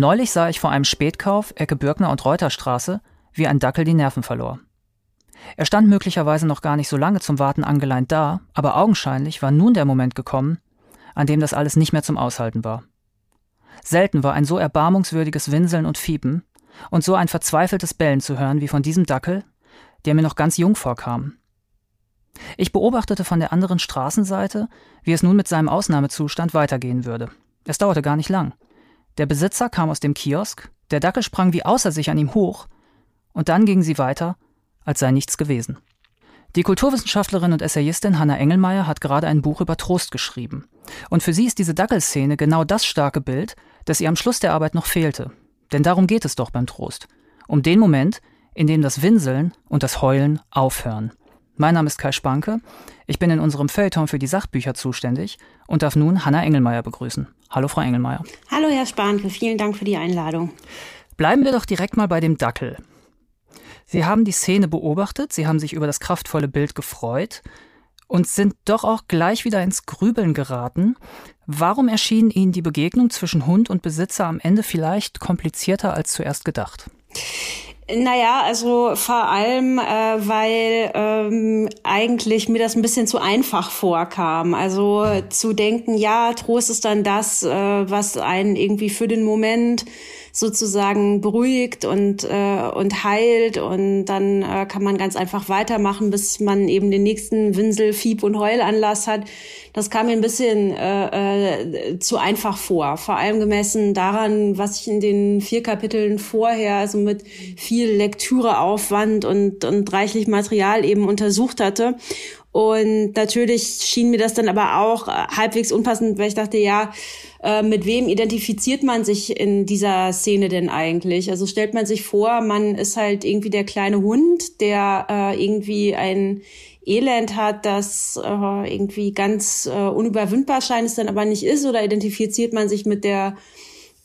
Neulich sah ich vor einem Spätkauf, Ecke Birkner und Reuterstraße, wie ein Dackel die Nerven verlor. Er stand möglicherweise noch gar nicht so lange zum Warten angeleint da, aber augenscheinlich war nun der Moment gekommen, an dem das alles nicht mehr zum Aushalten war. Selten war ein so erbarmungswürdiges Winseln und Fiepen und so ein verzweifeltes Bellen zu hören wie von diesem Dackel, der mir noch ganz jung vorkam. Ich beobachtete von der anderen Straßenseite, wie es nun mit seinem Ausnahmezustand weitergehen würde. Es dauerte gar nicht lang. Der Besitzer kam aus dem Kiosk, der Dackel sprang wie außer sich an ihm hoch, und dann gingen sie weiter, als sei nichts gewesen. Die Kulturwissenschaftlerin und Essayistin Hanna Engelmeier hat gerade ein Buch über Trost geschrieben. Und für sie ist diese Dackelszene genau das starke Bild, das ihr am Schluss der Arbeit noch fehlte. Denn darum geht es doch beim Trost. Um den Moment, in dem das Winseln und das Heulen aufhören. Mein Name ist Kai Spanke. Ich bin in unserem Feuilleton für die Sachbücher zuständig und darf nun Hanna Engelmeier begrüßen. Hallo, Frau Engelmeier. Hallo, Herr Spanke. Vielen Dank für die Einladung. Bleiben wir doch direkt mal bei dem Dackel. Sie haben die Szene beobachtet, Sie haben sich über das kraftvolle Bild gefreut und sind doch auch gleich wieder ins Grübeln geraten. Warum erschien Ihnen die Begegnung zwischen Hund und Besitzer am Ende vielleicht komplizierter als zuerst gedacht? Naja, also vor allem, äh, weil ähm, eigentlich mir das ein bisschen zu einfach vorkam. Also zu denken, ja, Trost ist dann das, äh, was einen irgendwie für den Moment sozusagen beruhigt und, äh, und heilt und dann äh, kann man ganz einfach weitermachen, bis man eben den nächsten Winsel, Fieb und Heulanlass hat. Das kam mir ein bisschen äh, äh, zu einfach vor, vor allem gemessen daran, was ich in den vier Kapiteln vorher, also mit viel Lektüreaufwand und, und reichlich Material eben untersucht hatte. Und natürlich schien mir das dann aber auch äh, halbwegs unpassend, weil ich dachte, ja, äh, mit wem identifiziert man sich in dieser Szene denn eigentlich? Also stellt man sich vor, man ist halt irgendwie der kleine Hund, der äh, irgendwie ein Elend hat, das äh, irgendwie ganz äh, unüberwindbar scheint, es dann aber nicht ist, oder identifiziert man sich mit der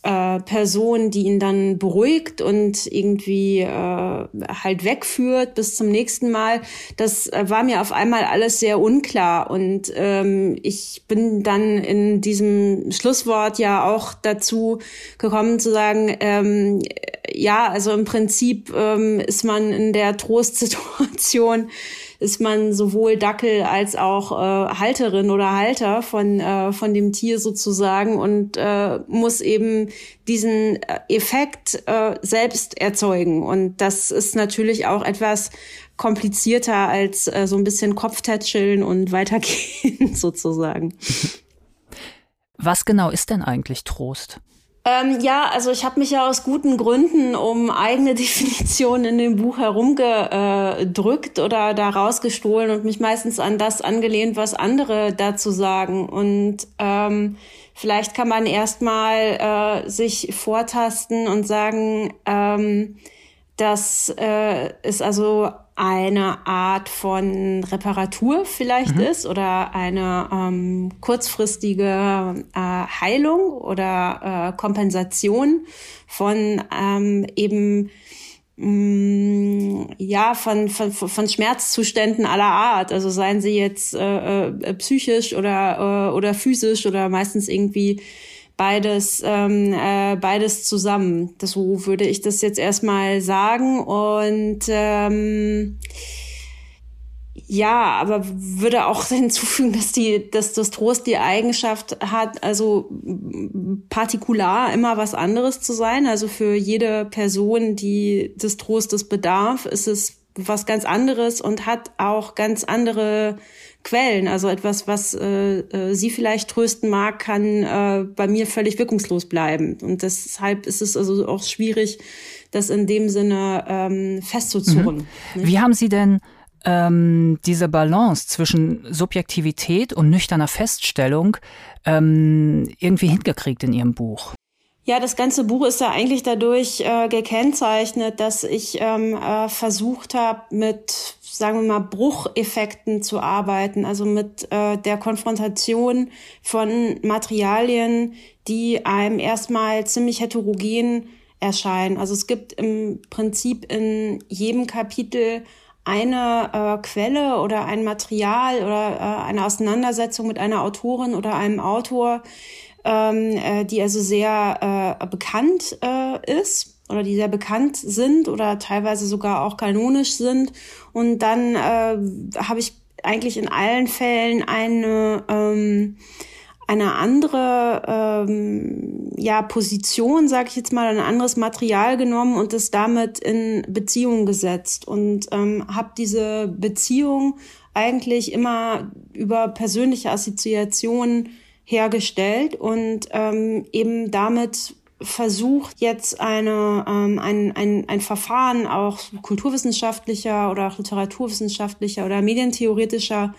äh, Person, die ihn dann beruhigt und irgendwie äh, halt wegführt bis zum nächsten Mal. Das äh, war mir auf einmal alles sehr unklar und ähm, ich bin dann in diesem Schlusswort ja auch dazu gekommen zu sagen, ähm, ja, also im Prinzip ähm, ist man in der Trostsituation ist man sowohl Dackel als auch äh, Halterin oder Halter von, äh, von dem Tier sozusagen und äh, muss eben diesen äh, Effekt äh, selbst erzeugen. Und das ist natürlich auch etwas komplizierter als äh, so ein bisschen Kopftätscheln und weitergehen sozusagen. Was genau ist denn eigentlich Trost? Ähm, ja, also ich habe mich ja aus guten Gründen um eigene Definitionen in dem Buch herumgedrückt oder da rausgestohlen und mich meistens an das angelehnt, was andere dazu sagen. Und ähm, vielleicht kann man erstmal äh, sich vortasten und sagen, ähm, dass äh, es also eine Art von Reparatur vielleicht mhm. ist oder eine ähm, kurzfristige äh, Heilung oder äh, Kompensation von ähm, eben mh, mm, ja von, von, von Schmerzzuständen aller Art also seien sie jetzt äh, äh, psychisch oder äh, oder physisch oder meistens irgendwie beides, ähm, äh, beides zusammen. Das, so würde ich das jetzt erstmal sagen. Und ähm, ja, aber würde auch hinzufügen, dass die, dass das Trost die Eigenschaft hat, also partikular immer was anderes zu sein. Also für jede Person, die des Trostes bedarf, ist es was ganz anderes und hat auch ganz andere Quellen. Also etwas, was äh, äh, sie vielleicht trösten mag, kann äh, bei mir völlig wirkungslos bleiben. Und deshalb ist es also auch schwierig, das in dem Sinne ähm, festzuzurren. Mhm. Wie haben Sie denn ähm, diese Balance zwischen Subjektivität und nüchterner Feststellung ähm, irgendwie hingekriegt in Ihrem Buch? Ja, das ganze Buch ist ja eigentlich dadurch äh, gekennzeichnet, dass ich ähm, äh, versucht habe, mit sagen wir mal, Brucheffekten zu arbeiten, also mit äh, der Konfrontation von Materialien, die einem erstmal ziemlich heterogen erscheinen. Also es gibt im Prinzip in jedem Kapitel eine äh, Quelle oder ein Material oder äh, eine Auseinandersetzung mit einer Autorin oder einem Autor, ähm, äh, die also sehr äh, bekannt äh, ist oder die sehr bekannt sind oder teilweise sogar auch kanonisch sind. Und dann äh, habe ich eigentlich in allen Fällen eine ähm, eine andere ähm, ja Position, sage ich jetzt mal, ein anderes Material genommen und es damit in Beziehung gesetzt und ähm, habe diese Beziehung eigentlich immer über persönliche Assoziationen hergestellt und ähm, eben damit versucht jetzt eine, ähm, ein, ein, ein Verfahren auch kulturwissenschaftlicher oder auch literaturwissenschaftlicher oder medientheoretischer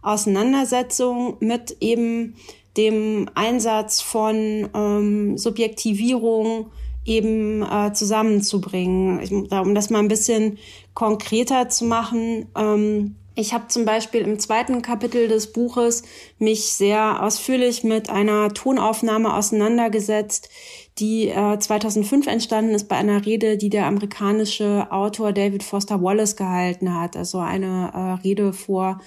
Auseinandersetzung mit eben dem Einsatz von ähm, Subjektivierung eben äh, zusammenzubringen. Ich, um das mal ein bisschen konkreter zu machen, ähm, ich habe zum Beispiel im zweiten Kapitel des Buches mich sehr ausführlich mit einer Tonaufnahme auseinandergesetzt, die äh, 2005 entstanden ist bei einer Rede, die der amerikanische Autor David Foster Wallace gehalten hat. Also eine äh, Rede vor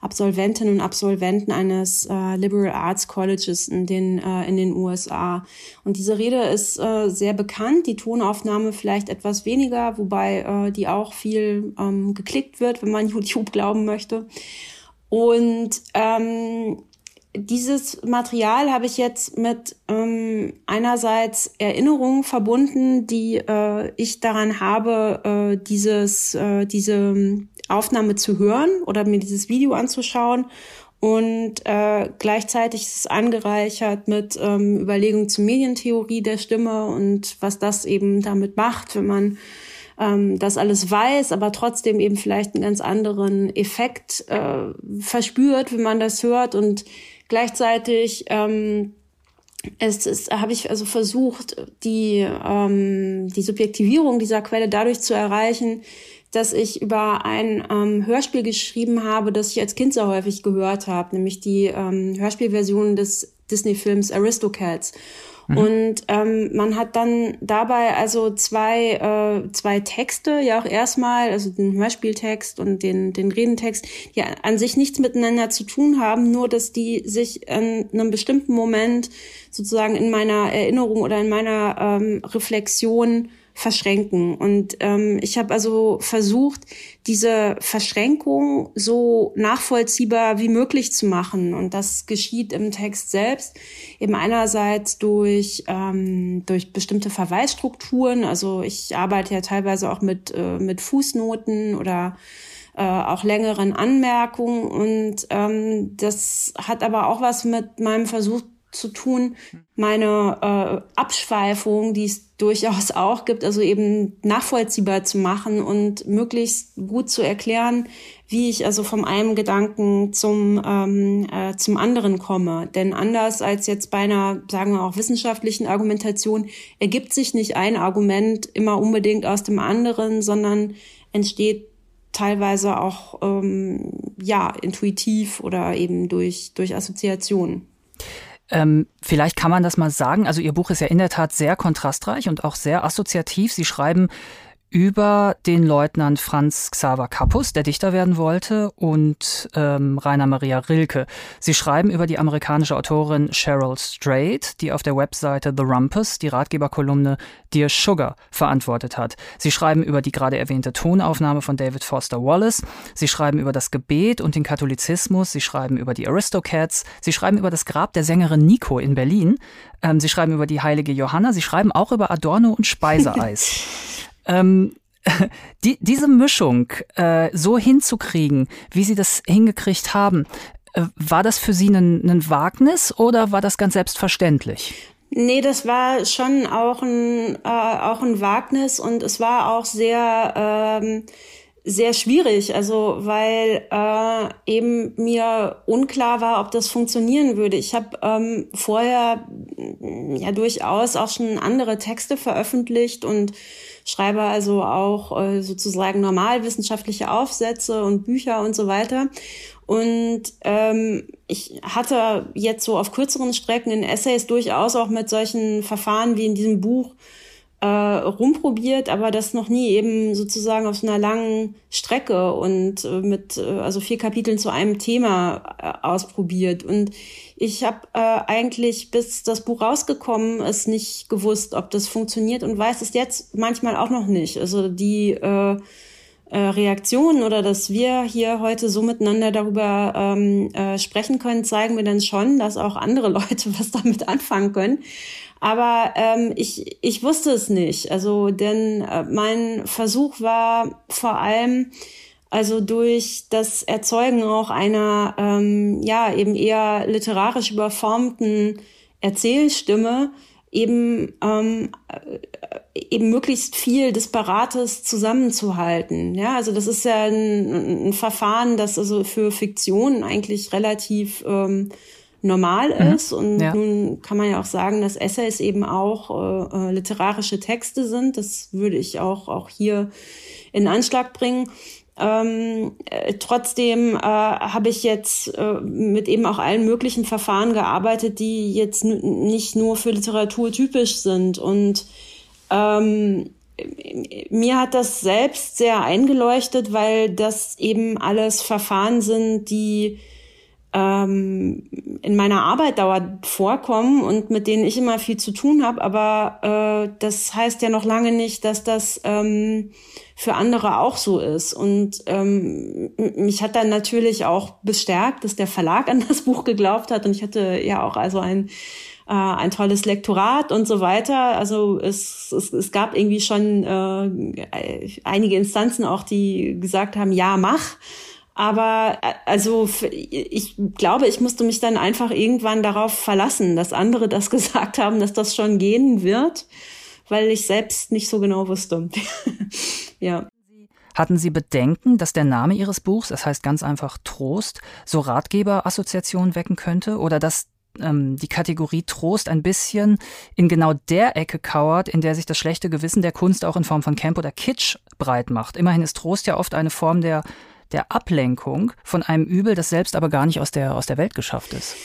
Absolventinnen und Absolventen eines äh, Liberal Arts Colleges in den, äh, in den USA. Und diese Rede ist äh, sehr bekannt, die Tonaufnahme vielleicht etwas weniger, wobei äh, die auch viel ähm, geklickt wird, wenn man YouTube glauben möchte. Und ähm, dieses Material habe ich jetzt mit ähm, einerseits Erinnerungen verbunden, die äh, ich daran habe, äh, dieses, äh, diese Aufnahme zu hören oder mir dieses Video anzuschauen. Und äh, gleichzeitig ist es angereichert mit ähm, Überlegungen zur Medientheorie der Stimme und was das eben damit macht, wenn man ähm, das alles weiß, aber trotzdem eben vielleicht einen ganz anderen Effekt äh, verspürt, wenn man das hört und gleichzeitig ähm, es, es habe ich also versucht, die, ähm, die Subjektivierung dieser Quelle dadurch zu erreichen, dass ich über ein ähm, Hörspiel geschrieben habe, das ich als Kind sehr häufig gehört habe, nämlich die ähm, Hörspielversion des Disney-Films Aristocats. Mhm. Und ähm, man hat dann dabei also zwei, äh, zwei Texte, ja auch erstmal, also den Hörspieltext und den, den Redentext, die an sich nichts miteinander zu tun haben, nur dass die sich in einem bestimmten Moment sozusagen in meiner Erinnerung oder in meiner ähm, Reflexion verschränken. Und ähm, ich habe also versucht, diese Verschränkung so nachvollziehbar wie möglich zu machen. Und das geschieht im Text selbst eben einerseits durch, ähm, durch bestimmte Verweisstrukturen. Also ich arbeite ja teilweise auch mit, äh, mit Fußnoten oder äh, auch längeren Anmerkungen. Und ähm, das hat aber auch was mit meinem Versuch zu tun, meine äh, Abschweifung, die es durchaus auch gibt, also eben nachvollziehbar zu machen und möglichst gut zu erklären, wie ich also vom einen Gedanken zum, ähm, äh, zum anderen komme. Denn anders als jetzt bei einer, sagen wir auch, wissenschaftlichen Argumentation, ergibt sich nicht ein Argument immer unbedingt aus dem anderen, sondern entsteht teilweise auch ähm, ja intuitiv oder eben durch durch Assoziationen. Ähm, vielleicht kann man das mal sagen. Also Ihr Buch ist ja in der Tat sehr kontrastreich und auch sehr assoziativ. Sie schreiben über den Leutnant Franz Xaver Kappus, der Dichter werden wollte, und ähm, Rainer Maria Rilke. Sie schreiben über die amerikanische Autorin Cheryl Strait, die auf der Webseite The Rumpus die Ratgeberkolumne Dear Sugar verantwortet hat. Sie schreiben über die gerade erwähnte Tonaufnahme von David Foster Wallace. Sie schreiben über das Gebet und den Katholizismus. Sie schreiben über die Aristocats. Sie schreiben über das Grab der Sängerin Nico in Berlin. Ähm, sie schreiben über die heilige Johanna. Sie schreiben auch über Adorno und Speiseeis. Ähm, die, diese Mischung äh, so hinzukriegen, wie Sie das hingekriegt haben, äh, war das für Sie ein, ein Wagnis oder war das ganz selbstverständlich? Nee, das war schon auch ein, äh, auch ein Wagnis und es war auch sehr, ähm, sehr schwierig, also weil äh, eben mir unklar war, ob das funktionieren würde. Ich habe ähm, vorher ja durchaus auch schon andere Texte veröffentlicht und schreibe also auch äh, sozusagen normalwissenschaftliche Aufsätze und Bücher und so weiter. Und ähm, ich hatte jetzt so auf kürzeren Strecken in Essays durchaus auch mit solchen Verfahren wie in diesem Buch äh, rumprobiert, aber das noch nie eben sozusagen auf so einer langen Strecke und äh, mit äh, also vier Kapiteln zu einem Thema äh, ausprobiert. Und ich habe äh, eigentlich, bis das Buch rausgekommen ist, nicht gewusst, ob das funktioniert und weiß es jetzt manchmal auch noch nicht. Also die äh, Reaktionen oder dass wir hier heute so miteinander darüber ähm, äh, sprechen können, zeigen mir dann schon, dass auch andere Leute was damit anfangen können. Aber ähm, ich, ich wusste es nicht. Also, denn äh, mein Versuch war vor allem, also durch das Erzeugen auch einer, ähm, ja, eben eher literarisch überformten Erzählstimme, eben ähm, äh, eben möglichst viel Disparates zusammenzuhalten. Ja, also das ist ja ein, ein Verfahren, das also für Fiktion eigentlich relativ ähm, normal mhm. ist. Und ja. nun kann man ja auch sagen, dass Essays eben auch äh, äh, literarische Texte sind. Das würde ich auch, auch hier in Anschlag bringen. Ähm, äh, trotzdem äh, habe ich jetzt äh, mit eben auch allen möglichen Verfahren gearbeitet, die jetzt nicht nur für Literatur typisch sind. Und ähm, mir hat das selbst sehr eingeleuchtet, weil das eben alles Verfahren sind, die ähm, in meiner Arbeit dauernd vorkommen und mit denen ich immer viel zu tun habe. Aber äh, das heißt ja noch lange nicht, dass das ähm, für andere auch so ist. Und ähm, mich hat dann natürlich auch bestärkt, dass der Verlag an das Buch geglaubt hat. Und ich hatte ja auch also ein äh, ein tolles Lektorat und so weiter. Also es, es, es gab irgendwie schon äh, einige Instanzen auch, die gesagt haben, ja, mach. Aber äh, also ich glaube, ich musste mich dann einfach irgendwann darauf verlassen, dass andere das gesagt haben, dass das schon gehen wird, weil ich selbst nicht so genau wusste. ja. Hatten Sie Bedenken, dass der Name Ihres Buchs, das heißt ganz einfach Trost, so Ratgeberassoziationen wecken könnte oder dass ähm, die Kategorie Trost ein bisschen in genau der Ecke kauert, in der sich das schlechte Gewissen der Kunst auch in Form von Camp oder Kitsch breit macht? Immerhin ist Trost ja oft eine Form der der Ablenkung von einem Übel, das selbst aber gar nicht aus der, aus der Welt geschafft ist.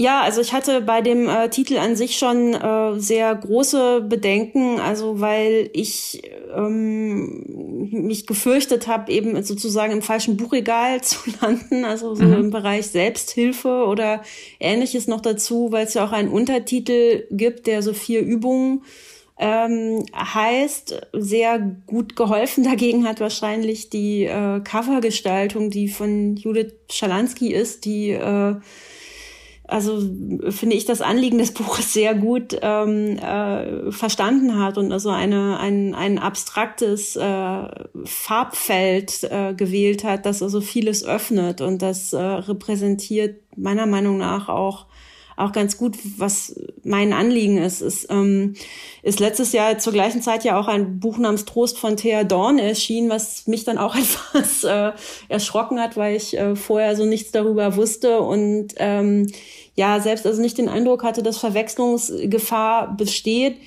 Ja, also ich hatte bei dem äh, Titel an sich schon äh, sehr große Bedenken, also weil ich ähm, mich gefürchtet habe, eben sozusagen im falschen Buchregal zu landen, also so mhm. im Bereich Selbsthilfe oder ähnliches noch dazu, weil es ja auch einen Untertitel gibt, der so vier Übungen ähm, heißt, sehr gut geholfen dagegen hat wahrscheinlich die äh, Covergestaltung, die von Judith Schalansky ist, die äh, also finde ich das Anliegen des Buches sehr gut ähm, äh, verstanden hat und also eine, ein, ein abstraktes äh, Farbfeld äh, gewählt hat, das also vieles öffnet und das äh, repräsentiert meiner Meinung nach auch auch ganz gut, was mein Anliegen ist. Ist, ähm, ist letztes Jahr zur gleichen Zeit ja auch ein Buch namens Trost von Thea Dorn erschienen, was mich dann auch etwas äh, erschrocken hat, weil ich äh, vorher so nichts darüber wusste und ähm, ja, selbst also nicht den Eindruck hatte, dass Verwechslungsgefahr besteht.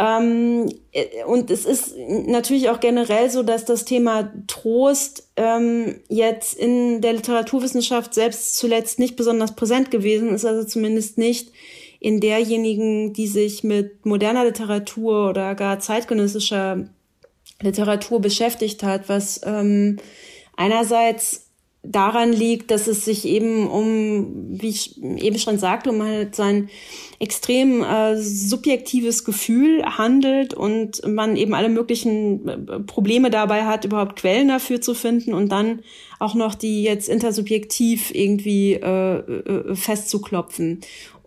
Ähm, äh, und es ist natürlich auch generell so, dass das Thema Trost ähm, jetzt in der Literaturwissenschaft selbst zuletzt nicht besonders präsent gewesen ist, also zumindest nicht in derjenigen, die sich mit moderner Literatur oder gar zeitgenössischer Literatur beschäftigt hat, was ähm, einerseits daran liegt, dass es sich eben um, wie ich eben schon sagte, um halt sein extrem äh, subjektives Gefühl handelt und man eben alle möglichen äh, Probleme dabei hat, überhaupt Quellen dafür zu finden und dann auch noch die jetzt intersubjektiv irgendwie äh, äh, festzuklopfen.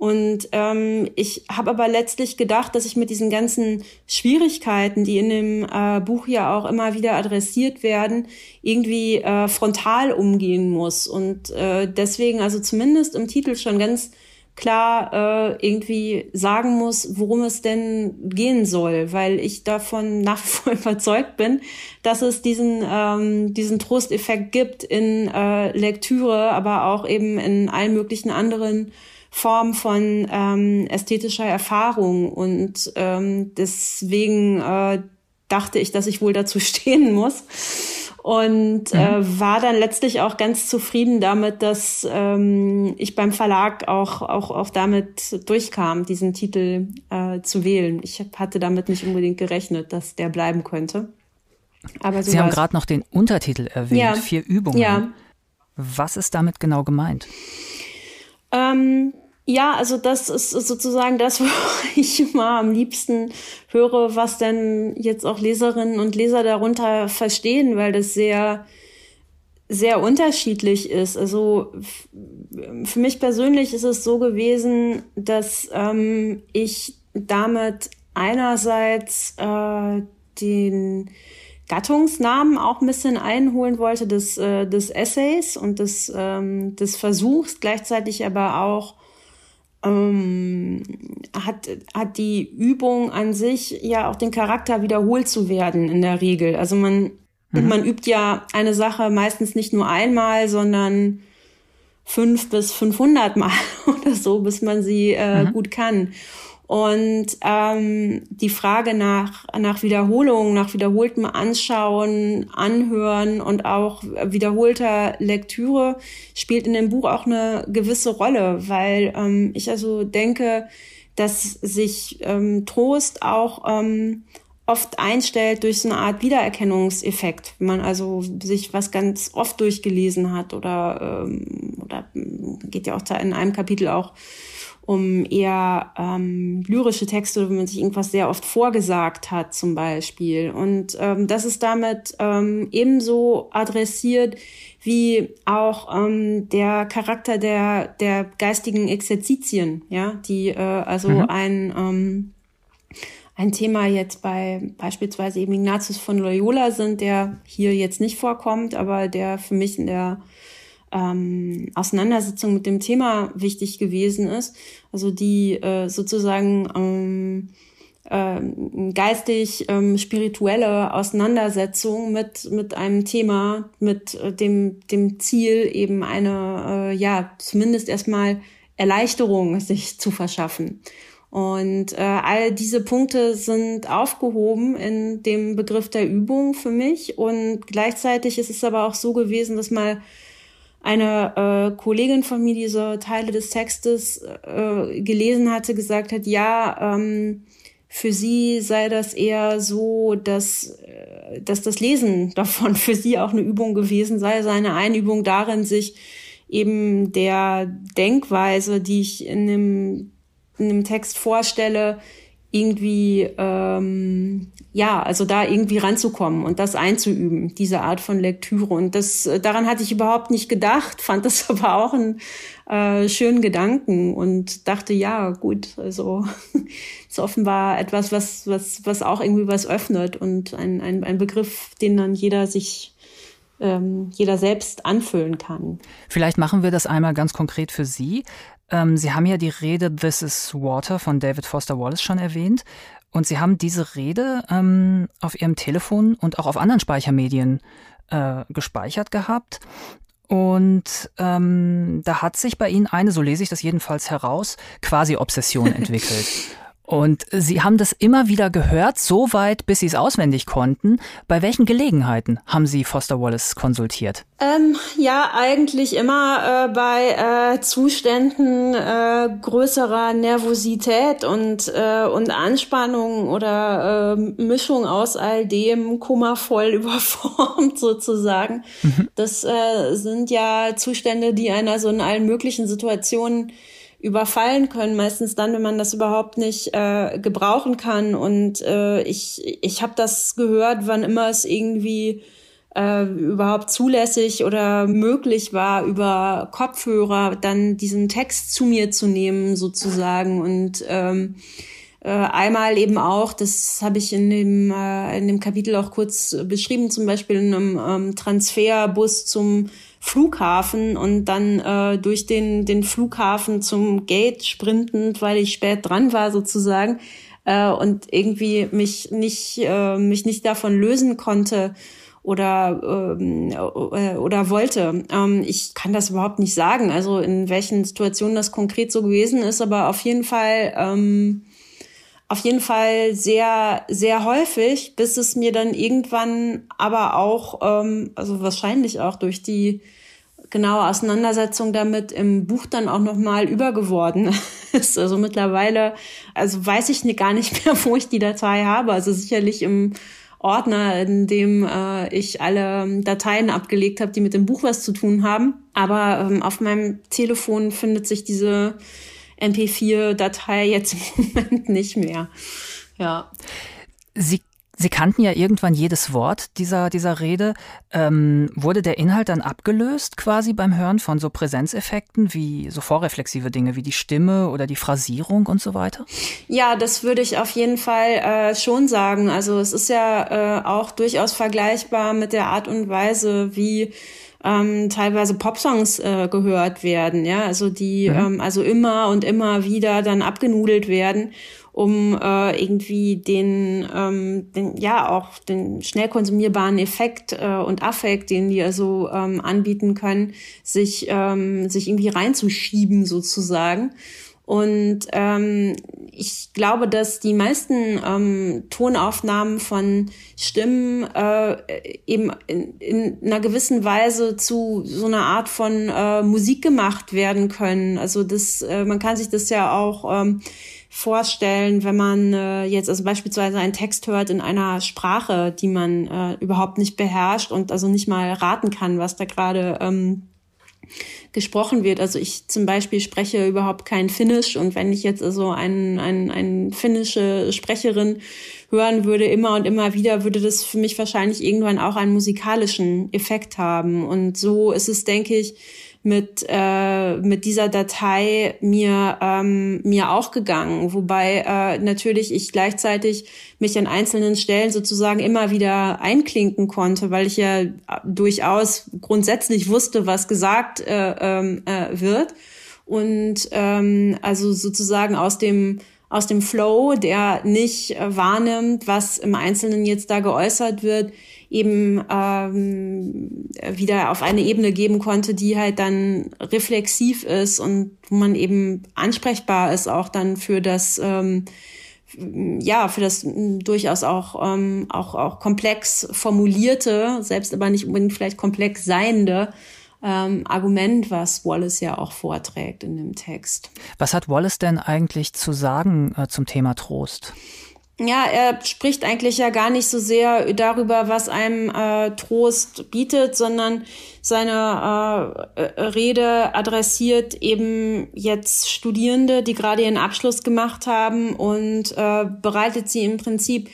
Und ähm, ich habe aber letztlich gedacht, dass ich mit diesen ganzen Schwierigkeiten, die in dem äh, Buch ja auch immer wieder adressiert werden, irgendwie äh, frontal umgehen muss. Und äh, deswegen also zumindest im Titel schon ganz klar äh, irgendwie sagen muss, worum es denn gehen soll, weil ich davon nach wie vor überzeugt bin, dass es diesen ähm, diesen Trosteffekt gibt in äh, Lektüre, aber auch eben in allen möglichen anderen Form von ähm, ästhetischer Erfahrung. Und ähm, deswegen äh, dachte ich, dass ich wohl dazu stehen muss. und äh, mhm. äh, war dann letztlich auch ganz zufrieden damit, dass ähm, ich beim Verlag auch, auch, auch damit durchkam, diesen Titel äh, zu wählen. Ich hatte damit nicht unbedingt gerechnet, dass der bleiben könnte. Aber so Sie haben gerade noch den Untertitel erwähnt, ja. vier Übungen. Ja. Was ist damit genau gemeint? Ähm, ja, also das ist sozusagen das, wo ich immer am liebsten höre, was denn jetzt auch Leserinnen und Leser darunter verstehen, weil das sehr, sehr unterschiedlich ist. Also für mich persönlich ist es so gewesen, dass ähm, ich damit einerseits äh, den Gattungsnamen auch ein bisschen einholen wollte des, äh, des Essays und des, ähm, des Versuchs, gleichzeitig aber auch ähm, hat, hat die Übung an sich ja auch den Charakter wiederholt zu werden in der Regel. Also man, mhm. man übt ja eine Sache meistens nicht nur einmal, sondern fünf bis 500 Mal oder so, bis man sie äh, mhm. gut kann. Und ähm, die Frage nach, nach Wiederholung, nach wiederholtem Anschauen, Anhören und auch wiederholter Lektüre spielt in dem Buch auch eine gewisse Rolle, weil ähm, ich also denke, dass sich ähm, Trost auch ähm, oft einstellt durch so eine Art Wiedererkennungseffekt, wenn man also sich was ganz oft durchgelesen hat oder, ähm, oder geht ja auch in einem Kapitel auch um eher ähm, lyrische Texte, wenn man sich irgendwas sehr oft vorgesagt hat zum Beispiel. Und ähm, das ist damit ähm, ebenso adressiert wie auch ähm, der Charakter der, der geistigen Exerzitien, ja, die äh, also mhm. ein ähm, ein Thema jetzt bei beispielsweise eben Ignatius von Loyola sind, der hier jetzt nicht vorkommt, aber der für mich in der ähm, Auseinandersetzung mit dem Thema wichtig gewesen ist. Also die äh, sozusagen ähm, äh, geistig ähm, spirituelle Auseinandersetzung mit mit einem Thema mit äh, dem dem Ziel eben eine äh, ja zumindest erstmal Erleichterung sich zu verschaffen und äh, all diese Punkte sind aufgehoben in dem Begriff der Übung für mich und gleichzeitig ist es aber auch so gewesen dass mal eine äh, Kollegin von mir diese Teile des Textes äh, gelesen hatte, gesagt hat, ja, ähm, für sie sei das eher so, dass, äh, dass das Lesen davon für sie auch eine Übung gewesen sei, seine Einübung darin, sich eben der Denkweise, die ich in dem, in dem Text vorstelle, irgendwie ähm, ja, also da irgendwie ranzukommen und das einzuüben, diese Art von Lektüre. Und das daran hatte ich überhaupt nicht gedacht, fand das aber auch einen äh, schönen Gedanken und dachte, ja, gut, also ist offenbar etwas, was, was, was auch irgendwie was öffnet und ein, ein, ein Begriff, den dann jeder sich ähm, jeder selbst anfüllen kann. Vielleicht machen wir das einmal ganz konkret für Sie. Ähm, Sie haben ja die Rede This is Water von David Foster Wallace schon erwähnt. Und Sie haben diese Rede ähm, auf Ihrem Telefon und auch auf anderen Speichermedien äh, gespeichert gehabt. Und ähm, da hat sich bei Ihnen eine, so lese ich das jedenfalls heraus, quasi Obsession entwickelt. Und Sie haben das immer wieder gehört, so weit, bis Sie es auswendig konnten. Bei welchen Gelegenheiten haben Sie Foster Wallace konsultiert? Ähm, ja, eigentlich immer äh, bei äh, Zuständen äh, größerer Nervosität und, äh, und Anspannung oder äh, Mischung aus all dem, kummervoll überformt sozusagen. Mhm. Das äh, sind ja Zustände, die einer so in allen möglichen Situationen überfallen können, meistens dann, wenn man das überhaupt nicht äh, gebrauchen kann. Und äh, ich, ich habe das gehört, wann immer es irgendwie äh, überhaupt zulässig oder möglich war, über Kopfhörer dann diesen Text zu mir zu nehmen, sozusagen. Und ähm, äh, einmal eben auch, das habe ich in dem, äh, in dem Kapitel auch kurz beschrieben, zum Beispiel in einem ähm, Transferbus zum Flughafen und dann äh, durch den, den Flughafen zum Gate sprintend, weil ich spät dran war sozusagen äh, und irgendwie mich nicht, äh, mich nicht davon lösen konnte oder ähm, äh, oder wollte. Ähm, ich kann das überhaupt nicht sagen, also in welchen Situationen das konkret so gewesen ist, aber auf jeden Fall ähm, auf jeden Fall sehr, sehr häufig, bis es mir dann irgendwann aber auch, ähm, also wahrscheinlich auch durch die genaue Auseinandersetzung damit im Buch dann auch nochmal übergeworden ist. Also mittlerweile, also weiß ich gar nicht mehr, wo ich die Datei habe. Also sicherlich im Ordner, in dem äh, ich alle Dateien abgelegt habe, die mit dem Buch was zu tun haben. Aber ähm, auf meinem Telefon findet sich diese MP4-Datei jetzt im Moment nicht mehr. Ja. Sie Sie kannten ja irgendwann jedes Wort dieser, dieser Rede. Ähm, wurde der Inhalt dann abgelöst quasi beim Hören von so Präsenzeffekten wie so vorreflexive Dinge wie die Stimme oder die Phrasierung und so weiter? Ja, das würde ich auf jeden Fall äh, schon sagen. Also es ist ja äh, auch durchaus vergleichbar mit der Art und Weise, wie ähm, teilweise Popsongs äh, gehört werden, ja, also die mhm. ähm, also immer und immer wieder dann abgenudelt werden, um äh, irgendwie den, ähm, den ja auch den schnell konsumierbaren Effekt äh, und Affekt, den die also ähm, anbieten können, sich ähm, sich irgendwie reinzuschieben sozusagen. Und ähm, ich glaube, dass die meisten ähm, Tonaufnahmen von Stimmen äh, eben in, in einer gewissen Weise zu so einer Art von äh, Musik gemacht werden können. Also das, äh, man kann sich das ja auch ähm, vorstellen, wenn man äh, jetzt also beispielsweise einen Text hört in einer Sprache, die man äh, überhaupt nicht beherrscht und also nicht mal raten kann, was da gerade ähm, gesprochen wird. Also ich zum Beispiel spreche überhaupt kein Finnisch und wenn ich jetzt also ein, ein, ein finnische Sprecherin hören würde, immer und immer wieder, würde das für mich wahrscheinlich irgendwann auch einen musikalischen Effekt haben. Und so ist es, denke ich, mit, äh, mit dieser Datei mir, ähm, mir auch gegangen. Wobei äh, natürlich ich gleichzeitig mich an einzelnen Stellen sozusagen immer wieder einklinken konnte, weil ich ja durchaus grundsätzlich wusste, was gesagt äh, ähm, äh, wird. Und ähm, also sozusagen aus dem aus dem Flow, der nicht äh, wahrnimmt, was im Einzelnen jetzt da geäußert wird, eben ähm, wieder auf eine Ebene geben konnte, die halt dann reflexiv ist und wo man eben ansprechbar ist auch dann für das ähm, ja für das durchaus auch ähm, auch auch komplex formulierte, selbst aber nicht unbedingt vielleicht komplex seiende ähm, Argument, was Wallace ja auch vorträgt in dem Text. Was hat Wallace denn eigentlich zu sagen äh, zum Thema Trost? Ja, er spricht eigentlich ja gar nicht so sehr darüber, was einem äh, Trost bietet, sondern seine äh, Rede adressiert eben jetzt Studierende, die gerade ihren Abschluss gemacht haben und äh, bereitet sie im Prinzip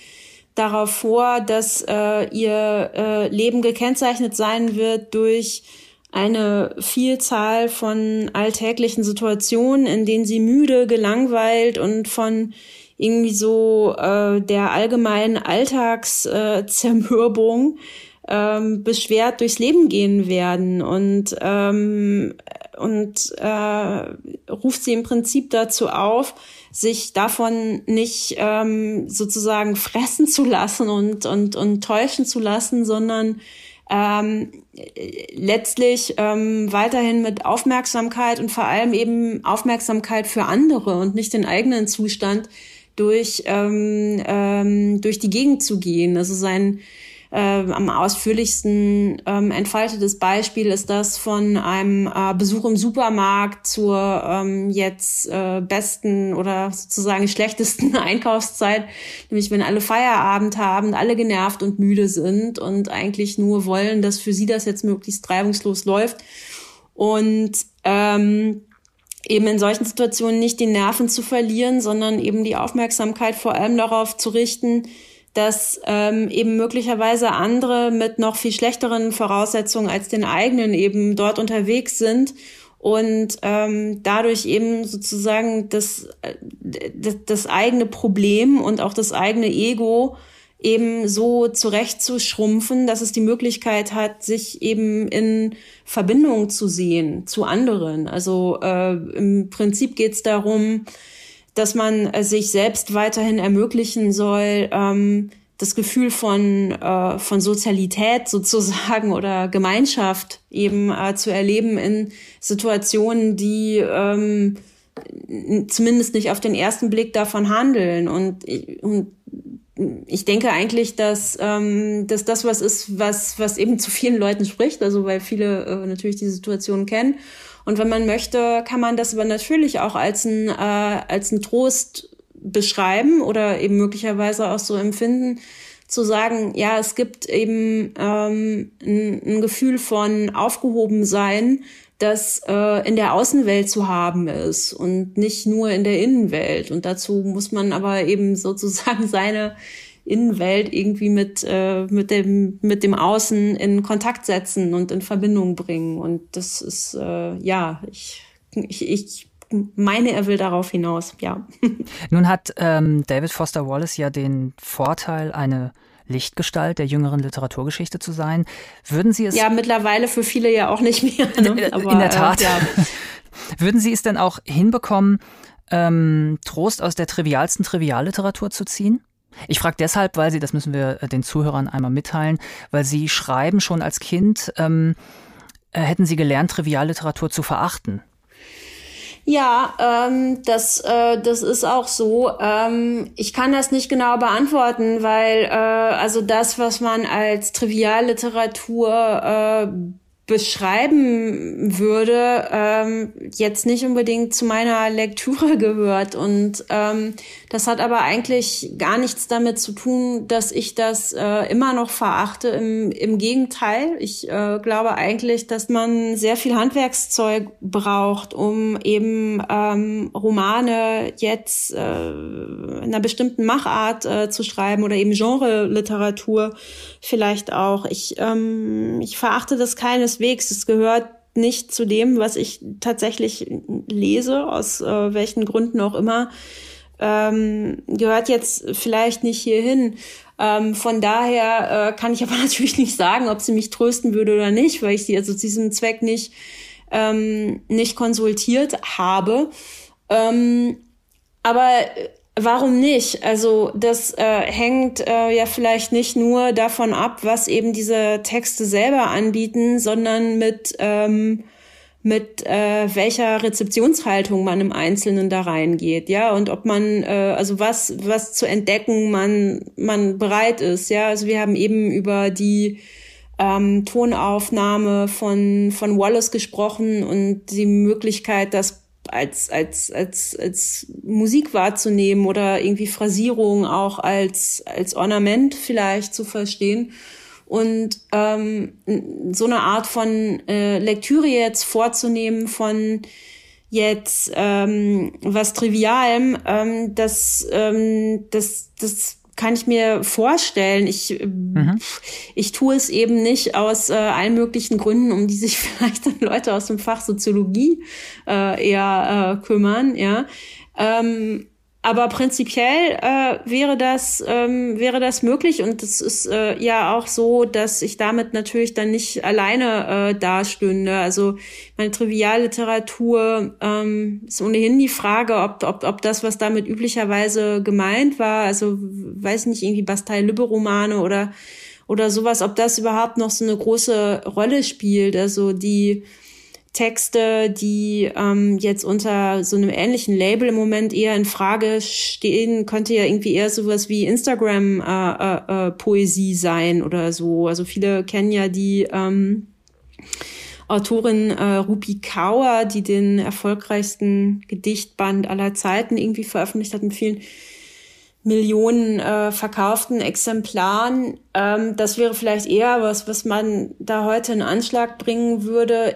darauf vor, dass äh, ihr äh, Leben gekennzeichnet sein wird durch eine Vielzahl von alltäglichen Situationen, in denen sie müde, gelangweilt und von irgendwie so äh, der allgemeinen Alltagszermürbung äh, ähm, beschwert durchs Leben gehen werden. Und ähm, und äh, ruft sie im Prinzip dazu auf, sich davon nicht ähm, sozusagen fressen zu lassen und und und täuschen zu lassen, sondern ähm, letztlich ähm, weiterhin mit Aufmerksamkeit und vor allem eben Aufmerksamkeit für andere und nicht den eigenen Zustand durch, ähm, ähm, durch die Gegend zu gehen. Also sein äh, am ausführlichsten ähm, entfaltetes Beispiel ist das von einem äh, Besuch im Supermarkt zur ähm, jetzt äh, besten oder sozusagen schlechtesten Einkaufszeit, nämlich wenn alle Feierabend haben, alle genervt und müde sind und eigentlich nur wollen, dass für sie das jetzt möglichst reibungslos läuft. Und ähm, eben in solchen Situationen nicht die Nerven zu verlieren, sondern eben die Aufmerksamkeit vor allem darauf zu richten, dass ähm, eben möglicherweise andere mit noch viel schlechteren Voraussetzungen als den eigenen eben dort unterwegs sind und ähm, dadurch eben sozusagen das, äh, das, das eigene Problem und auch das eigene Ego eben so zurechtzuschrumpfen, dass es die Möglichkeit hat, sich eben in Verbindung zu sehen zu anderen. Also äh, im Prinzip geht es darum, dass man äh, sich selbst weiterhin ermöglichen soll, ähm, das Gefühl von, äh, von Sozialität sozusagen oder Gemeinschaft eben äh, zu erleben in Situationen, die ähm, zumindest nicht auf den ersten Blick davon handeln. Und, und ich denke eigentlich, dass, ähm, dass das was ist, was, was eben zu vielen Leuten spricht, also weil viele äh, natürlich die Situation kennen. Und wenn man möchte, kann man das aber natürlich auch als ein, äh, als ein Trost beschreiben oder eben möglicherweise auch so empfinden, zu sagen, ja, es gibt eben ähm, ein, ein Gefühl von Aufgehobensein, das äh, in der Außenwelt zu haben ist und nicht nur in der Innenwelt. Und dazu muss man aber eben sozusagen seine Innenwelt irgendwie mit, äh, mit, dem, mit dem Außen in Kontakt setzen und in Verbindung bringen. Und das ist, äh, ja, ich, ich, ich meine, er will darauf hinaus, ja. Nun hat ähm, David Foster Wallace ja den Vorteil, eine Lichtgestalt der jüngeren Literaturgeschichte zu sein. Würden Sie es. Ja, mittlerweile für viele ja auch nicht mehr. Ne? Aber, in der Tat. Äh, ja. Würden Sie es denn auch hinbekommen, ähm, Trost aus der trivialsten Trivialliteratur zu ziehen? Ich frage deshalb, weil Sie, das müssen wir äh, den Zuhörern einmal mitteilen, weil Sie schreiben schon als Kind, ähm, äh, hätten Sie gelernt, Trivialliteratur zu verachten. Ja, ähm, das, äh, das ist auch so. Ähm, ich kann das nicht genau beantworten, weil äh, also das, was man als Trivialliteratur äh, beschreiben würde, ähm, jetzt nicht unbedingt zu meiner Lektüre gehört. Und ähm, das hat aber eigentlich gar nichts damit zu tun, dass ich das äh, immer noch verachte. Im, im Gegenteil, ich äh, glaube eigentlich, dass man sehr viel Handwerkszeug braucht, um eben ähm, Romane jetzt äh, in einer bestimmten Machart äh, zu schreiben oder eben Genre-Literatur vielleicht auch. Ich, ähm, ich verachte das keineswegs. Es gehört nicht zu dem, was ich tatsächlich lese, aus äh, welchen Gründen auch immer ähm, gehört jetzt vielleicht nicht hierhin. Ähm, von daher äh, kann ich aber natürlich nicht sagen, ob sie mich trösten würde oder nicht, weil ich sie also zu diesem Zweck nicht, ähm, nicht konsultiert habe. Ähm, aber warum nicht? Also das äh, hängt äh, ja vielleicht nicht nur davon ab, was eben diese Texte selber anbieten, sondern mit ähm, mit äh, welcher Rezeptionshaltung man im Einzelnen da reingeht, ja, und ob man, äh, also was, was zu entdecken man, man bereit ist, ja. Also wir haben eben über die ähm, Tonaufnahme von, von Wallace gesprochen und die Möglichkeit, das als, als, als, als Musik wahrzunehmen oder irgendwie Phrasierung auch als, als Ornament vielleicht zu verstehen. Und ähm, so eine Art von äh, Lektüre jetzt vorzunehmen von jetzt ähm, was Trivialem, ähm, das, ähm, das, das kann ich mir vorstellen. Ich, mhm. ich tue es eben nicht aus äh, allen möglichen Gründen, um die sich vielleicht dann Leute aus dem Fach Soziologie äh, eher äh, kümmern, ja. Ähm, aber prinzipiell äh, wäre das ähm, wäre das möglich und es ist äh, ja auch so, dass ich damit natürlich dann nicht alleine äh, dastünde. Also meine Trivialliteratur ähm, ist ohnehin die Frage, ob, ob ob das, was damit üblicherweise gemeint war, also weiß nicht irgendwie Bastei-Lübbe-Romane oder oder sowas, ob das überhaupt noch so eine große Rolle spielt. Also die Texte, die ähm, jetzt unter so einem ähnlichen Label im Moment eher in Frage stehen, könnte ja irgendwie eher sowas wie Instagram-Poesie äh, äh, äh sein oder so. Also viele kennen ja die ähm, Autorin äh, Rupi Kaur, die den erfolgreichsten Gedichtband aller Zeiten irgendwie veröffentlicht hat mit vielen Millionen äh, verkauften Exemplaren. Ähm, das wäre vielleicht eher was, was man da heute in Anschlag bringen würde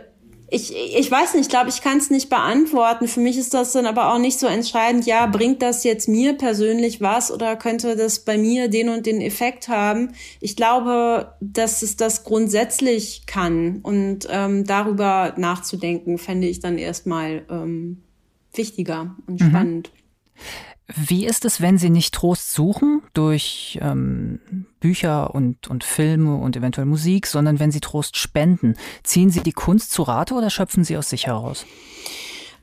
ich, ich weiß nicht, ich glaube, ich kann es nicht beantworten. Für mich ist das dann aber auch nicht so entscheidend, ja, bringt das jetzt mir persönlich was oder könnte das bei mir den und den Effekt haben? Ich glaube, dass es das grundsätzlich kann und ähm, darüber nachzudenken, fände ich dann erstmal ähm, wichtiger und mhm. Wie ist es, wenn Sie nicht Trost suchen durch ähm, Bücher und, und Filme und eventuell Musik, sondern wenn Sie Trost spenden? Ziehen Sie die Kunst zu Rate oder schöpfen Sie aus sich heraus?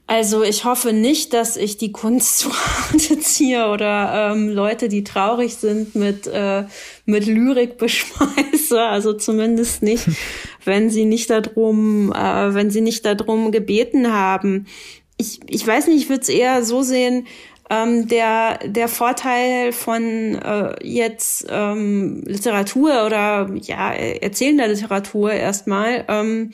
Also ich hoffe nicht, dass ich die Kunst zu Rate ziehe oder ähm, Leute, die traurig sind, mit, äh, mit Lyrik beschmeiße. Also zumindest nicht, wenn sie nicht darum, äh, wenn sie nicht darum gebeten haben ich, ich weiß nicht, ich würde es eher so sehen, ähm, der, der Vorteil von äh, jetzt ähm, Literatur oder ja, erzählender Literatur erstmal, ähm,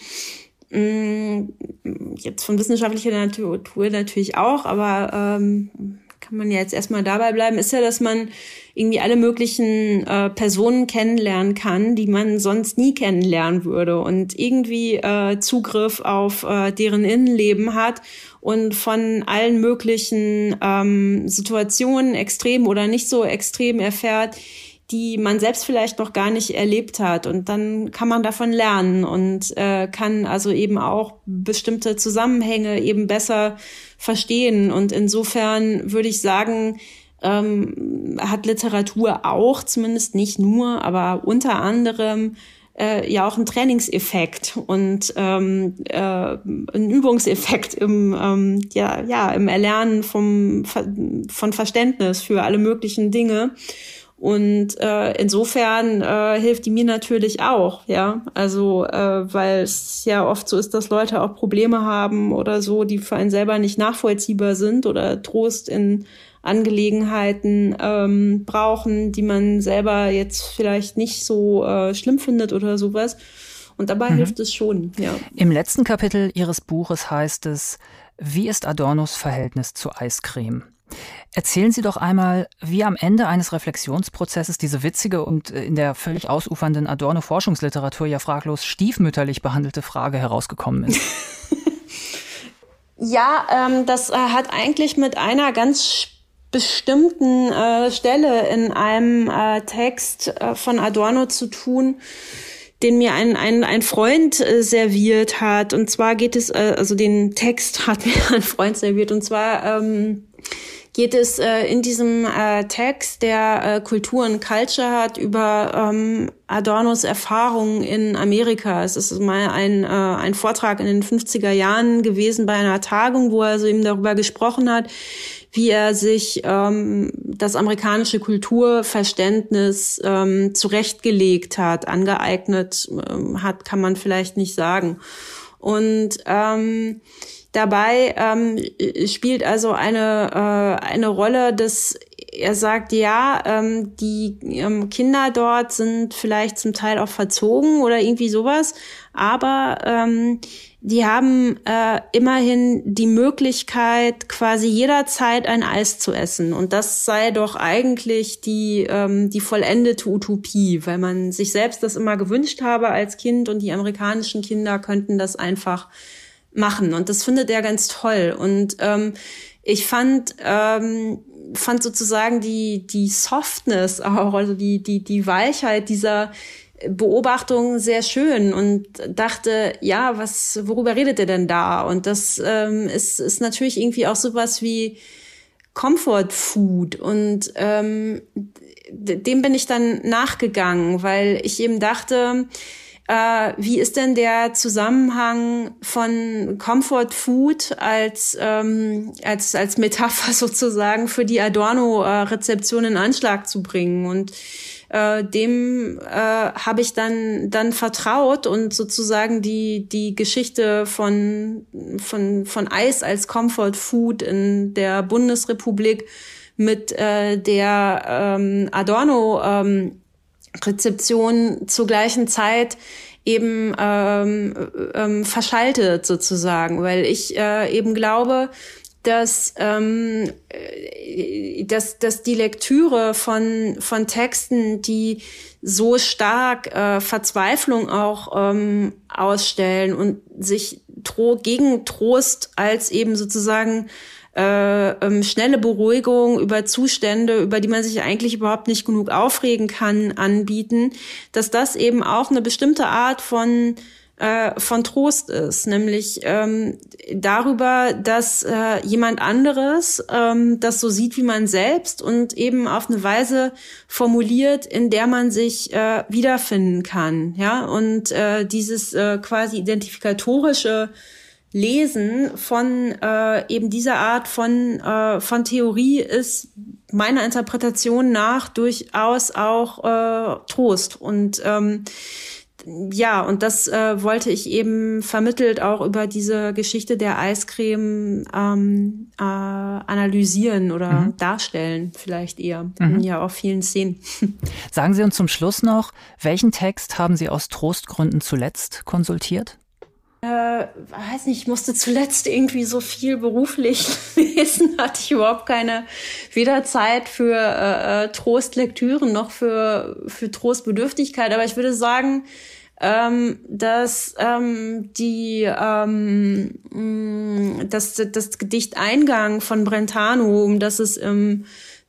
mh, mm, jetzt von wissenschaftlicher Natur natürlich auch, aber ähm, kann man ja jetzt erstmal dabei bleiben, ist ja, dass man irgendwie alle möglichen äh, Personen kennenlernen kann, die man sonst nie kennenlernen würde. Und irgendwie äh, Zugriff auf äh, deren Innenleben hat und von allen möglichen ähm, Situationen, extrem oder nicht so extrem erfährt, die man selbst vielleicht noch gar nicht erlebt hat. Und dann kann man davon lernen und äh, kann also eben auch bestimmte Zusammenhänge eben besser verstehen. Und insofern würde ich sagen, ähm, hat Literatur auch, zumindest nicht nur, aber unter anderem äh, ja auch einen Trainingseffekt und ähm, äh, einen Übungseffekt im ähm, ja ja im Erlernen vom von Verständnis für alle möglichen Dinge und äh, insofern äh, hilft die mir natürlich auch, ja. Also, äh, weil es ja oft so ist, dass Leute auch Probleme haben oder so, die für einen selber nicht nachvollziehbar sind oder Trost in Angelegenheiten ähm, brauchen, die man selber jetzt vielleicht nicht so äh, schlimm findet oder sowas. Und dabei mhm. hilft es schon, ja. Im letzten Kapitel Ihres Buches heißt es, wie ist Adornos Verhältnis zu Eiscreme? Erzählen Sie doch einmal, wie am Ende eines Reflexionsprozesses diese witzige und äh, in der völlig ausufernden Adorno-Forschungsliteratur ja fraglos stiefmütterlich behandelte Frage herausgekommen ist. ja, ähm, das äh, hat eigentlich mit einer ganz bestimmten äh, Stelle in einem äh, Text äh, von Adorno zu tun, den mir ein, ein, ein Freund äh, serviert hat. Und zwar geht es, äh, also den Text hat mir ein Freund serviert. Und zwar ähm, geht es äh, in diesem äh, Text, der äh, Kultur und Culture hat, über ähm, Adornos Erfahrungen in Amerika. Es ist mal ein, äh, ein Vortrag in den 50er Jahren gewesen bei einer Tagung, wo er so eben darüber gesprochen hat, wie er sich ähm, das amerikanische Kulturverständnis ähm, zurechtgelegt hat, angeeignet ähm, hat, kann man vielleicht nicht sagen. Und ähm, Dabei ähm, spielt also eine, äh, eine Rolle, dass er sagt, ja, ähm, die ähm, Kinder dort sind vielleicht zum Teil auch verzogen oder irgendwie sowas, aber ähm, die haben äh, immerhin die Möglichkeit, quasi jederzeit ein Eis zu essen. Und das sei doch eigentlich die, ähm, die vollendete Utopie, weil man sich selbst das immer gewünscht habe als Kind und die amerikanischen Kinder könnten das einfach machen. Und das findet er ganz toll. Und ähm, ich fand, ähm, fand sozusagen die, die Softness auch, also die, die, die Weichheit dieser Beobachtung sehr schön und dachte, ja, was, worüber redet er denn da? Und das ähm, ist, ist natürlich irgendwie auch sowas wie Comfort Food und ähm, dem bin ich dann nachgegangen, weil ich eben dachte, äh, wie ist denn der Zusammenhang von Comfort Food als, ähm, als, als Metapher sozusagen für die Adorno-Rezeption in Anschlag zu bringen? Und äh, dem äh, habe ich dann dann vertraut und sozusagen die die Geschichte von von von Eis als Comfort Food in der Bundesrepublik mit äh, der ähm, Adorno ähm, Rezeption zur gleichen Zeit eben ähm, ähm, verschaltet sozusagen, weil ich äh, eben glaube, dass, ähm, äh, dass, dass die Lektüre von, von Texten, die so stark äh, Verzweiflung auch ähm, ausstellen und sich tro gegen Trost als eben sozusagen äh, ähm, schnelle Beruhigung über Zustände, über die man sich eigentlich überhaupt nicht genug aufregen kann, anbieten, dass das eben auch eine bestimmte Art von äh, von Trost ist, nämlich ähm, darüber, dass äh, jemand anderes ähm, das so sieht wie man selbst und eben auf eine Weise formuliert, in der man sich äh, wiederfinden kann, ja? Und äh, dieses äh, quasi identifikatorische Lesen von äh, eben dieser Art von, äh, von Theorie ist meiner Interpretation nach durchaus auch äh, Trost. Und ähm, ja, und das äh, wollte ich eben vermittelt auch über diese Geschichte der Eiscreme ähm, äh, analysieren oder mhm. darstellen, vielleicht eher. Mhm. Ja, auf vielen Szenen. Sagen Sie uns zum Schluss noch, welchen Text haben Sie aus Trostgründen zuletzt konsultiert? Äh, weiß nicht, ich musste zuletzt irgendwie so viel beruflich lesen, hatte ich überhaupt keine, weder Zeit für äh, äh, Trostlektüren noch für, für Trostbedürftigkeit. Aber ich würde sagen, ähm, dass ähm, die ähm, mm, das, das Gedicht Eingang von Brentano, um das es im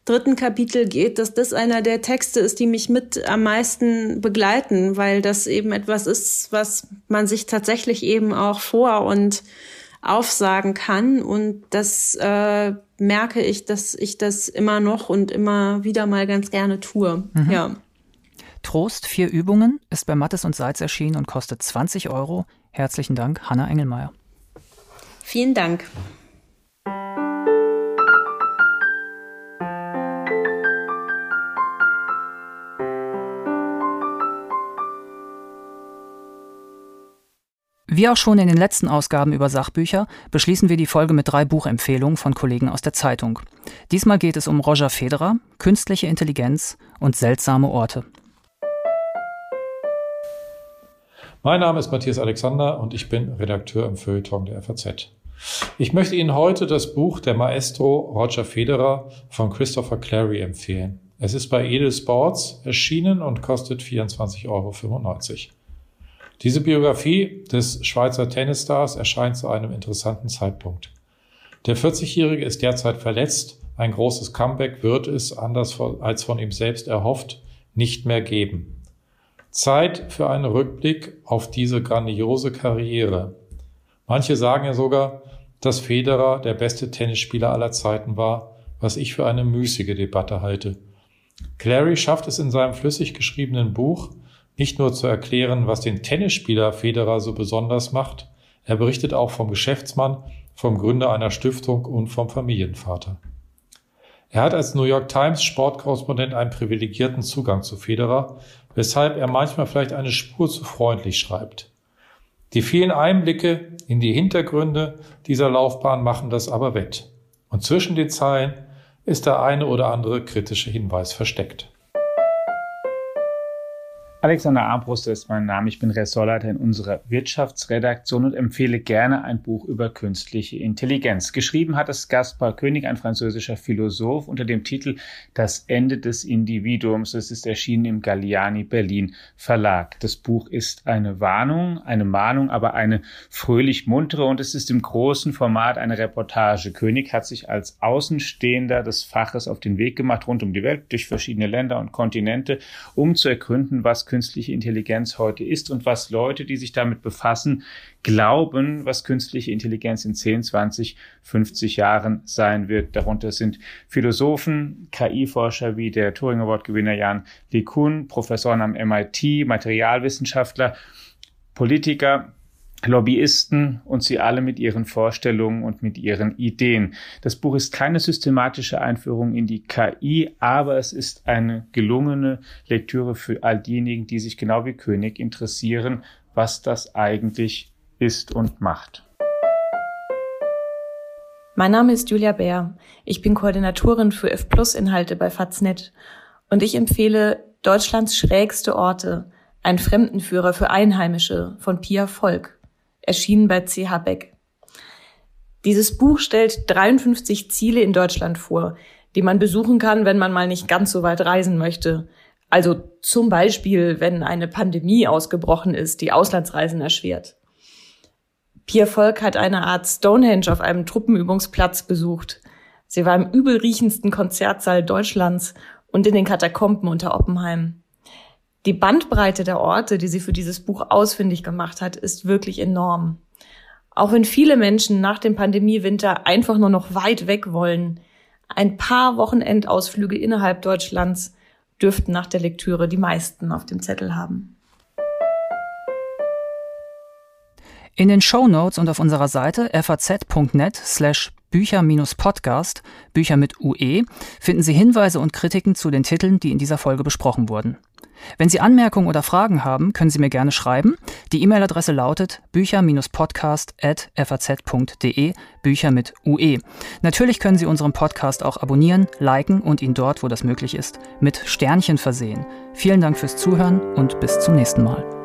dritten Kapitel geht, dass das einer der Texte ist, die mich mit am meisten begleiten, weil das eben etwas ist, was man sich tatsächlich eben auch vor und aufsagen kann. Und das äh, merke ich, dass ich das immer noch und immer wieder mal ganz gerne tue. Mhm. Ja. Trost, vier Übungen, ist bei Mattes und Seitz erschienen und kostet 20 Euro. Herzlichen Dank, Hanna Engelmeier. Vielen Dank. Wie auch schon in den letzten Ausgaben über Sachbücher, beschließen wir die Folge mit drei Buchempfehlungen von Kollegen aus der Zeitung. Diesmal geht es um Roger Federer, künstliche Intelligenz und seltsame Orte. Mein Name ist Matthias Alexander und ich bin Redakteur im Feuilleton der FAZ. Ich möchte Ihnen heute das Buch Der Maestro Roger Federer von Christopher Clary empfehlen. Es ist bei Edel Sports erschienen und kostet 24,95 Euro. Diese Biografie des Schweizer Tennisstars erscheint zu einem interessanten Zeitpunkt. Der 40-Jährige ist derzeit verletzt. Ein großes Comeback wird es, anders als von ihm selbst erhofft, nicht mehr geben. Zeit für einen Rückblick auf diese grandiose Karriere. Manche sagen ja sogar, dass Federer der beste Tennisspieler aller Zeiten war, was ich für eine müßige Debatte halte. Clary schafft es in seinem flüssig geschriebenen Buch, nicht nur zu erklären, was den Tennisspieler Federer so besonders macht, er berichtet auch vom Geschäftsmann, vom Gründer einer Stiftung und vom Familienvater. Er hat als New York Times Sportkorrespondent einen privilegierten Zugang zu Federer, weshalb er manchmal vielleicht eine Spur zu freundlich schreibt. Die vielen Einblicke in die Hintergründe dieser Laufbahn machen das aber wett. Und zwischen den Zeilen ist der eine oder andere kritische Hinweis versteckt. Alexander Armbruster ist mein Name. Ich bin Ressortleiter in unserer Wirtschaftsredaktion und empfehle gerne ein Buch über künstliche Intelligenz. Geschrieben hat es Gaspar König, ein französischer Philosoph, unter dem Titel Das Ende des Individuums. Es ist erschienen im Galliani Berlin Verlag. Das Buch ist eine Warnung, eine Mahnung, aber eine fröhlich muntere und es ist im großen Format eine Reportage. König hat sich als Außenstehender des Faches auf den Weg gemacht, rund um die Welt, durch verschiedene Länder und Kontinente, um zu ergründen, was künstliche Intelligenz heute ist und was Leute, die sich damit befassen, glauben, was künstliche Intelligenz in 10, 20, 50 Jahren sein wird. Darunter sind Philosophen, KI-Forscher wie der Turing Award-Gewinner Jan LeCun, Professoren am MIT, Materialwissenschaftler, Politiker, Lobbyisten und sie alle mit ihren Vorstellungen und mit ihren Ideen. Das Buch ist keine systematische Einführung in die KI, aber es ist eine gelungene Lektüre für all diejenigen, die sich genau wie König interessieren, was das eigentlich ist und macht. Mein Name ist Julia Bär. Ich bin Koordinatorin für F Plus Inhalte bei Faznet und ich empfehle Deutschlands schrägste Orte, ein Fremdenführer für Einheimische von Pia Volk erschienen bei CH Beck. Dieses Buch stellt 53 Ziele in Deutschland vor, die man besuchen kann, wenn man mal nicht ganz so weit reisen möchte. Also zum Beispiel, wenn eine Pandemie ausgebrochen ist, die Auslandsreisen erschwert. Pierre Volk hat eine Art Stonehenge auf einem Truppenübungsplatz besucht. Sie war im übelriechendsten Konzertsaal Deutschlands und in den Katakomben unter Oppenheim die Bandbreite der Orte, die sie für dieses Buch ausfindig gemacht hat, ist wirklich enorm. Auch wenn viele Menschen nach dem Pandemiewinter einfach nur noch weit weg wollen, ein paar Wochenendausflüge innerhalb Deutschlands dürften nach der Lektüre die meisten auf dem Zettel haben. In den Show Notes und auf unserer Seite faz.net slash Bücher-Podcast, Bücher mit UE, finden Sie Hinweise und Kritiken zu den Titeln, die in dieser Folge besprochen wurden. Wenn Sie Anmerkungen oder Fragen haben, können Sie mir gerne schreiben. Die E-Mail-Adresse lautet bücher-podcast.faz.de, Bücher mit UE. Natürlich können Sie unseren Podcast auch abonnieren, liken und ihn dort, wo das möglich ist, mit Sternchen versehen. Vielen Dank fürs Zuhören und bis zum nächsten Mal.